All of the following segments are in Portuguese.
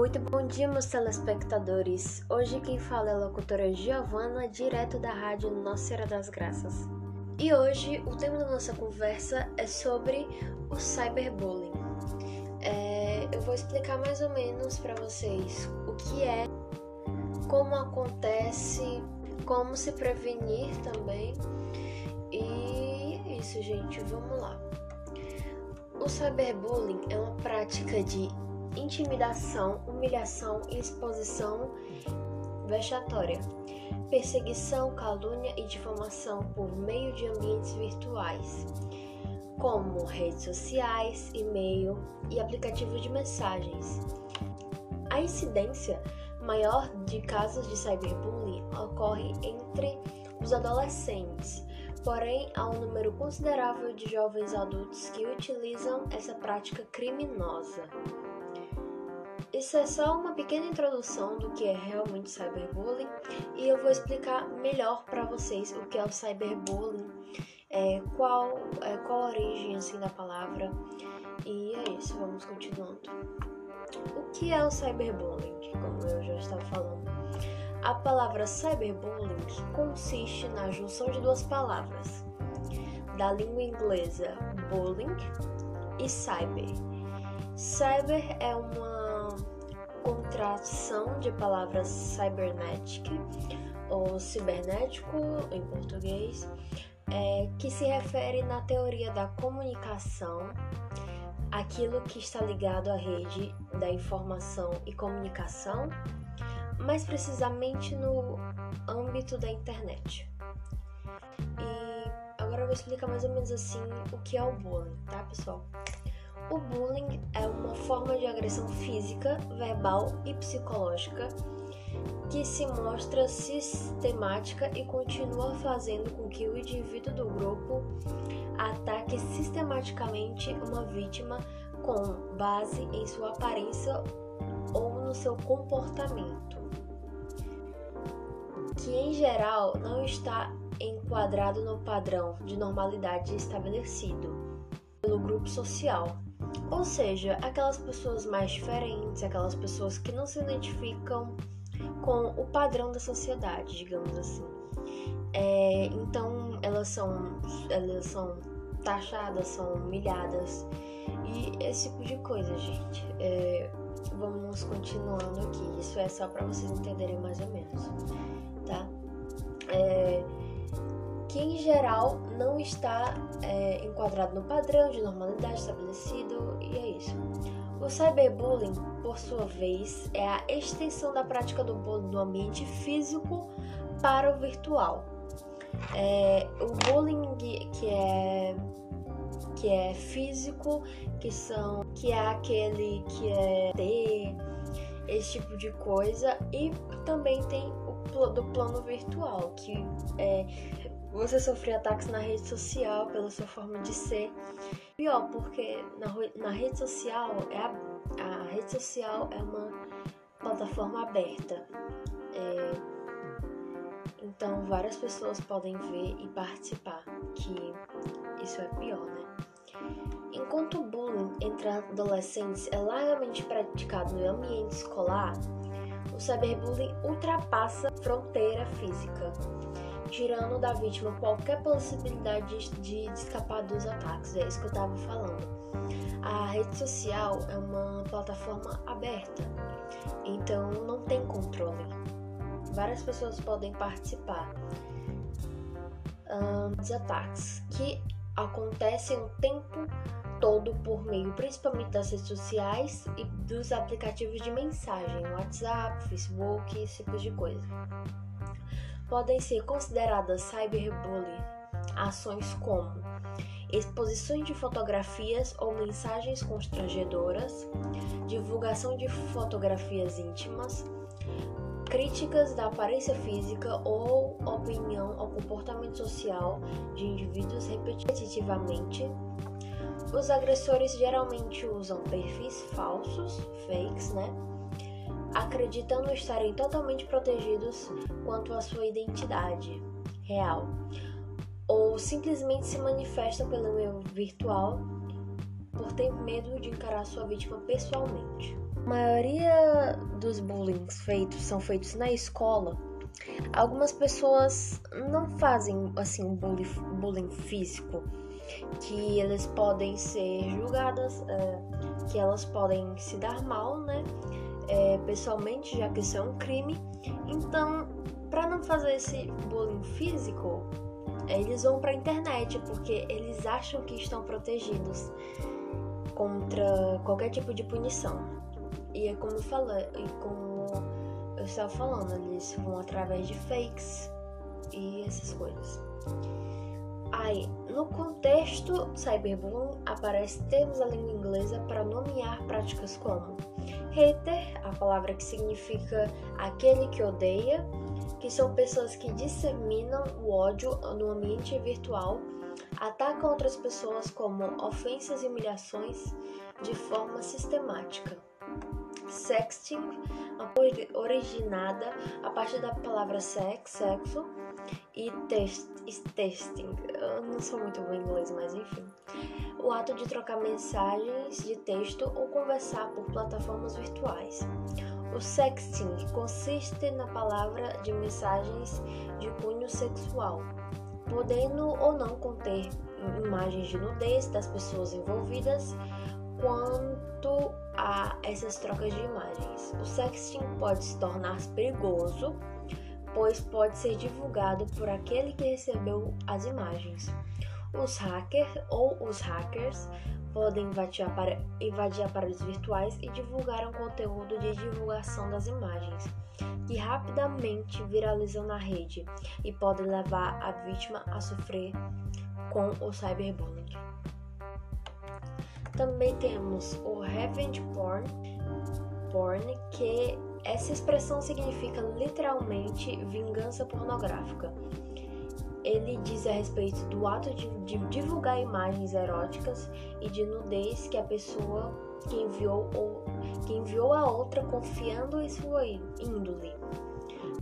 Muito bom dia, meus telespectadores. Hoje quem fala é a locutora Giovana, direto da rádio Nossa Senhora das Graças. E hoje o tema da nossa conversa é sobre o cyberbullying. É, eu vou explicar mais ou menos para vocês o que é, como acontece, como se prevenir também. E é isso, gente. Vamos lá. O cyberbullying é uma prática de intimidação, humilhação e exposição vexatória, perseguição, calúnia e difamação por meio de ambientes virtuais, como redes sociais, e-mail e aplicativos de mensagens. A incidência maior de casos de cyberbullying ocorre entre os adolescentes, porém há um número considerável de jovens adultos que utilizam essa prática criminosa. Isso é só uma pequena introdução do que é realmente cyberbullying e eu vou explicar melhor para vocês o que é o cyberbullying, é, qual, é, qual a origem assim, da palavra e é isso, vamos continuando. O que é o cyberbullying, como eu já estava falando? A palavra cyberbullying consiste na junção de duas palavras, da língua inglesa bullying e cyber. Cyber é uma contração de palavras cybernetic ou cibernético em português, é, que se refere na teoria da comunicação aquilo que está ligado à rede da informação e comunicação, mais precisamente no âmbito da internet. E agora eu vou explicar mais ou menos assim o que é o bullying, tá, pessoal? O bullying é uma forma de agressão física, verbal e psicológica que se mostra sistemática e continua fazendo com que o indivíduo do grupo ataque sistematicamente uma vítima com base em sua aparência ou no seu comportamento, que em geral não está enquadrado no padrão de normalidade estabelecido pelo grupo social. Ou seja, aquelas pessoas mais diferentes, aquelas pessoas que não se identificam com o padrão da sociedade, digamos assim. É, então elas são, elas são taxadas, são humilhadas e esse tipo de coisa, gente. É, vamos continuando aqui. Isso é só para vocês entenderem mais ou menos, tá? É, que em geral não está é, enquadrado no padrão de normalidade estabelecido, e é isso. O cyberbullying, por sua vez, é a extensão da prática do bullying ambiente físico para o virtual. É, o bullying que é que é físico, que são que é aquele que é ter esse tipo de coisa e também tem o do plano virtual que é você sofrer ataques na rede social pela sua forma de ser. Pior, porque na, na rede social é a, a rede social é uma plataforma aberta. É, então várias pessoas podem ver e participar, que isso é pior, né? Enquanto o bullying entre adolescentes é largamente praticado no ambiente escolar, o cyberbullying ultrapassa fronteira física tirando da vítima qualquer possibilidade de, de escapar dos ataques. É isso que eu estava falando. A rede social é uma plataforma aberta, então não tem controle. Várias pessoas podem participar um, dos ataques que acontecem o tempo todo por meio principalmente das redes sociais e dos aplicativos de mensagem, WhatsApp, Facebook, esse tipo de coisa podem ser consideradas cyberbullying ações como exposições de fotografias ou mensagens constrangedoras, divulgação de fotografias íntimas, críticas da aparência física ou opinião ou comportamento social de indivíduos repetitivamente. Os agressores geralmente usam perfis falsos, fakes, né? Acreditando estarem totalmente protegidos quanto à sua identidade real, ou simplesmente se manifestam pelo meio virtual por ter medo de encarar sua vítima pessoalmente. A maioria dos bullying feitos são feitos na escola. Algumas pessoas não fazem assim bullying, bullying físico, que eles podem ser julgadas, é, que elas podem se dar mal, né? É, pessoalmente, já que isso é um crime. Então, para não fazer esse bullying físico, eles vão para a internet porque eles acham que estão protegidos contra qualquer tipo de punição. E é como eu falei, e como eu estava falando, eles vão através de fakes e essas coisas. Aí, no contexto cyberbullying, aparece termos da língua inglesa para nomear práticas como hater, a palavra que significa aquele que odeia, que são pessoas que disseminam o ódio no ambiente virtual, atacam outras pessoas como ofensas e humilhações de forma sistemática. Sexting, originada a partir da palavra sex, sexo, e test, testing. Eu não sou muito bom em inglês, mas enfim. O ato de trocar mensagens de texto ou conversar por plataformas virtuais. O sexting consiste na palavra de mensagens de cunho sexual, podendo ou não conter imagens de nudez das pessoas envolvidas quanto a essas trocas de imagens. O sexting pode se tornar perigoso, pois pode ser divulgado por aquele que recebeu as imagens. Os hackers ou os hackers podem invadir, invadir aparelhos virtuais e divulgar um conteúdo de divulgação das imagens, que rapidamente viralizam na rede e podem levar a vítima a sofrer com o cyberbullying. Também temos o revenge porn, porn que essa expressão significa literalmente vingança pornográfica ele diz a respeito do ato de, de, divulgar imagens eróticas e de nudez que a pessoa que enviou ou que enviou a outra confiando em sua índole,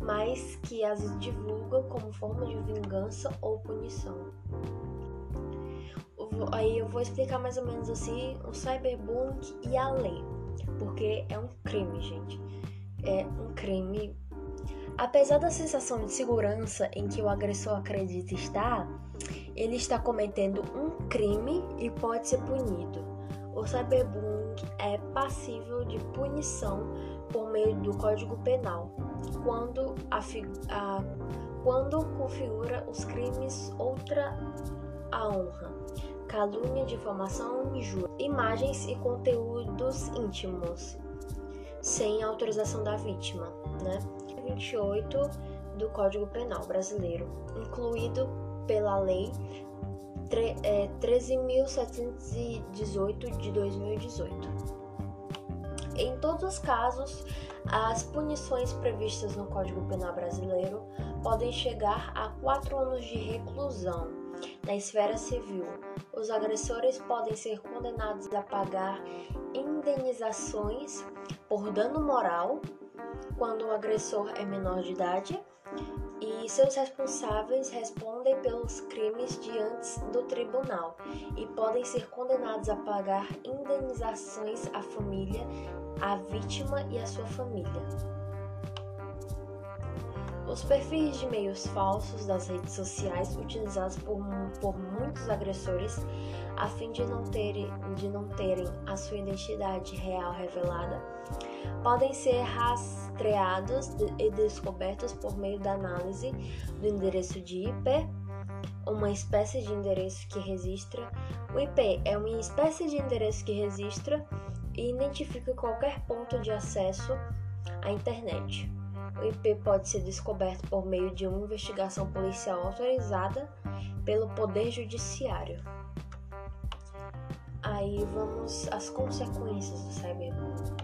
mas que as divulga como forma de vingança ou punição. Aí eu vou explicar mais ou menos assim o cyberbullying e a lei, porque é um crime, gente. É um crime Apesar da sensação de segurança em que o agressor acredita estar, ele está cometendo um crime e pode ser punido. O cyberbullying é passível de punição por meio do Código Penal, quando, a, a, quando configura os crimes outra a honra, calúnia, difamação injúria, imagens e conteúdos íntimos, sem autorização da vítima, né? 28 do Código Penal Brasileiro, incluído pela Lei 13.718 é, de 2018. Em todos os casos, as punições previstas no Código Penal Brasileiro podem chegar a quatro anos de reclusão. Na esfera civil, os agressores podem ser condenados a pagar indenizações por dano moral quando o agressor é menor de idade e seus responsáveis respondem pelos crimes diante do tribunal e podem ser condenados a pagar indenizações à família, à vítima e à sua família. Os perfis de meios falsos das redes sociais utilizados por, por muitos agressores a fim de não, de não terem a sua identidade real revelada podem ser rastreados e descobertos por meio da análise do endereço de IP, uma espécie de endereço que registra. O IP é uma espécie de endereço que registra e identifica qualquer ponto de acesso à internet. O IP pode ser descoberto por meio de uma investigação policial autorizada pelo Poder Judiciário. Aí vamos às consequências do cyberbullying.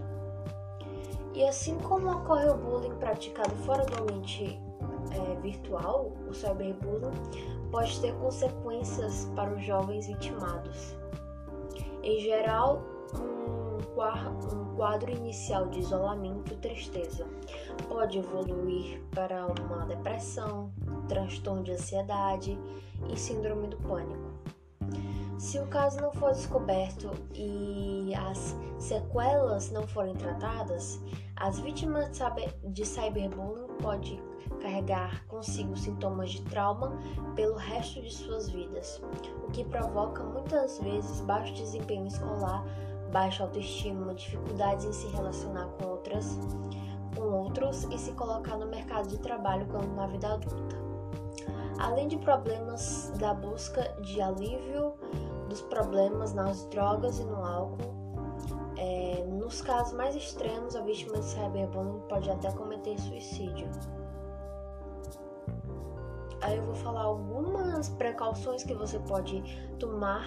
E assim como ocorre o bullying praticado fora do ambiente é, virtual, o cyberbullying pode ter consequências para os jovens vitimados. Em geral, um quadro inicial de isolamento e tristeza pode evoluir para uma depressão, transtorno de ansiedade e síndrome do pânico. Se o caso não for descoberto e as sequelas não forem tratadas, as vítimas de cyberbullying podem carregar consigo sintomas de trauma pelo resto de suas vidas, o que provoca muitas vezes baixo desempenho escolar, baixa autoestima, dificuldades em se relacionar com outras com outros e se colocar no mercado de trabalho quando na vida adulta. Além de problemas da busca de alívio dos problemas nas drogas e no álcool, é, nos casos mais extremos, a vítima de cyberbullying pode até cometer suicídio. Aí eu vou falar algumas precauções que você pode tomar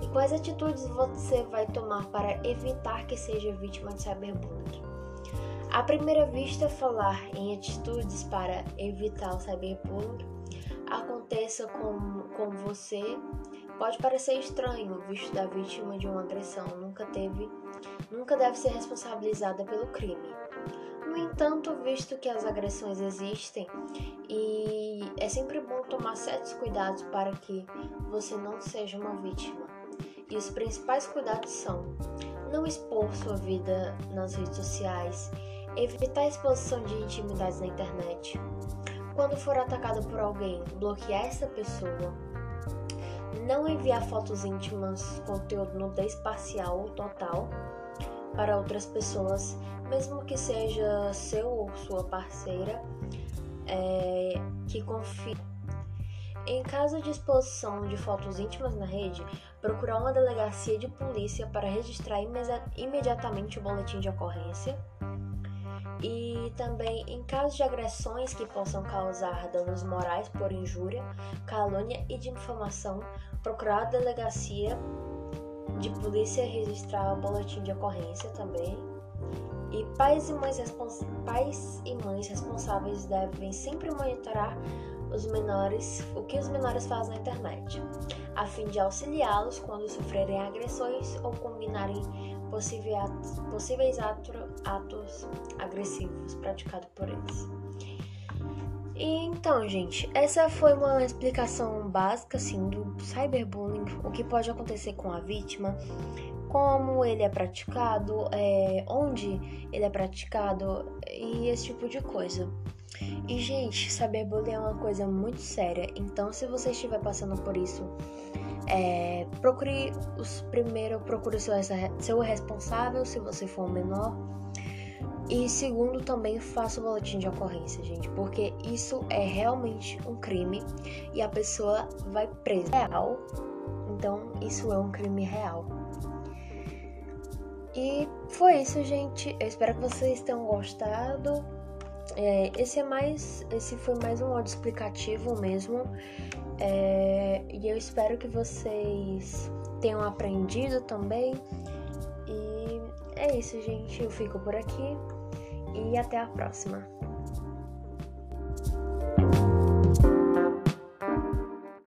e quais atitudes você vai tomar para evitar que seja vítima de cyberbullying. À primeira vista, falar em atitudes para evitar o cyberbullying aconteça com, com você Pode parecer estranho, visto da vítima de uma agressão nunca teve, nunca deve ser responsabilizada pelo crime. No entanto, visto que as agressões existem e é sempre bom tomar certos cuidados para que você não seja uma vítima. E os principais cuidados são: não expor sua vida nas redes sociais, evitar a exposição de intimidades na internet. Quando for atacado por alguém, bloquear essa pessoa não enviar fotos íntimas, conteúdo nudez parcial ou total para outras pessoas, mesmo que seja seu ou sua parceira, é, que confie. Em caso de exposição de fotos íntimas na rede, procurar uma delegacia de polícia para registrar imediatamente o boletim de ocorrência e também em casos de agressões que possam causar danos morais por injúria, calúnia e difamação, procurar a delegacia de polícia registrar o boletim de ocorrência também. E pais e mães, pais e mães responsáveis devem sempre monitorar os menores, o que os menores fazem na internet, a fim de auxiliá-los quando sofrerem agressões ou combinarem possíveis, possíveis atos agressivos praticados por eles. E então, gente, essa foi uma explicação básica assim do cyberbullying, o que pode acontecer com a vítima, como ele é praticado, é, onde ele é praticado e esse tipo de coisa. E gente, cyberbullying é uma coisa muito séria, então se você estiver passando por isso, é, procure os primeiro, procure seu, seu responsável se você for menor. E segundo, também faça o boletim de ocorrência, gente, porque isso é realmente um crime e a pessoa vai presa. Real. Então, isso é um crime real. E foi isso, gente. Eu espero que vocês tenham gostado. É, esse é mais, esse foi mais um áudio explicativo mesmo. É, e eu espero que vocês tenham aprendido também. E é isso, gente. Eu fico por aqui e até a próxima.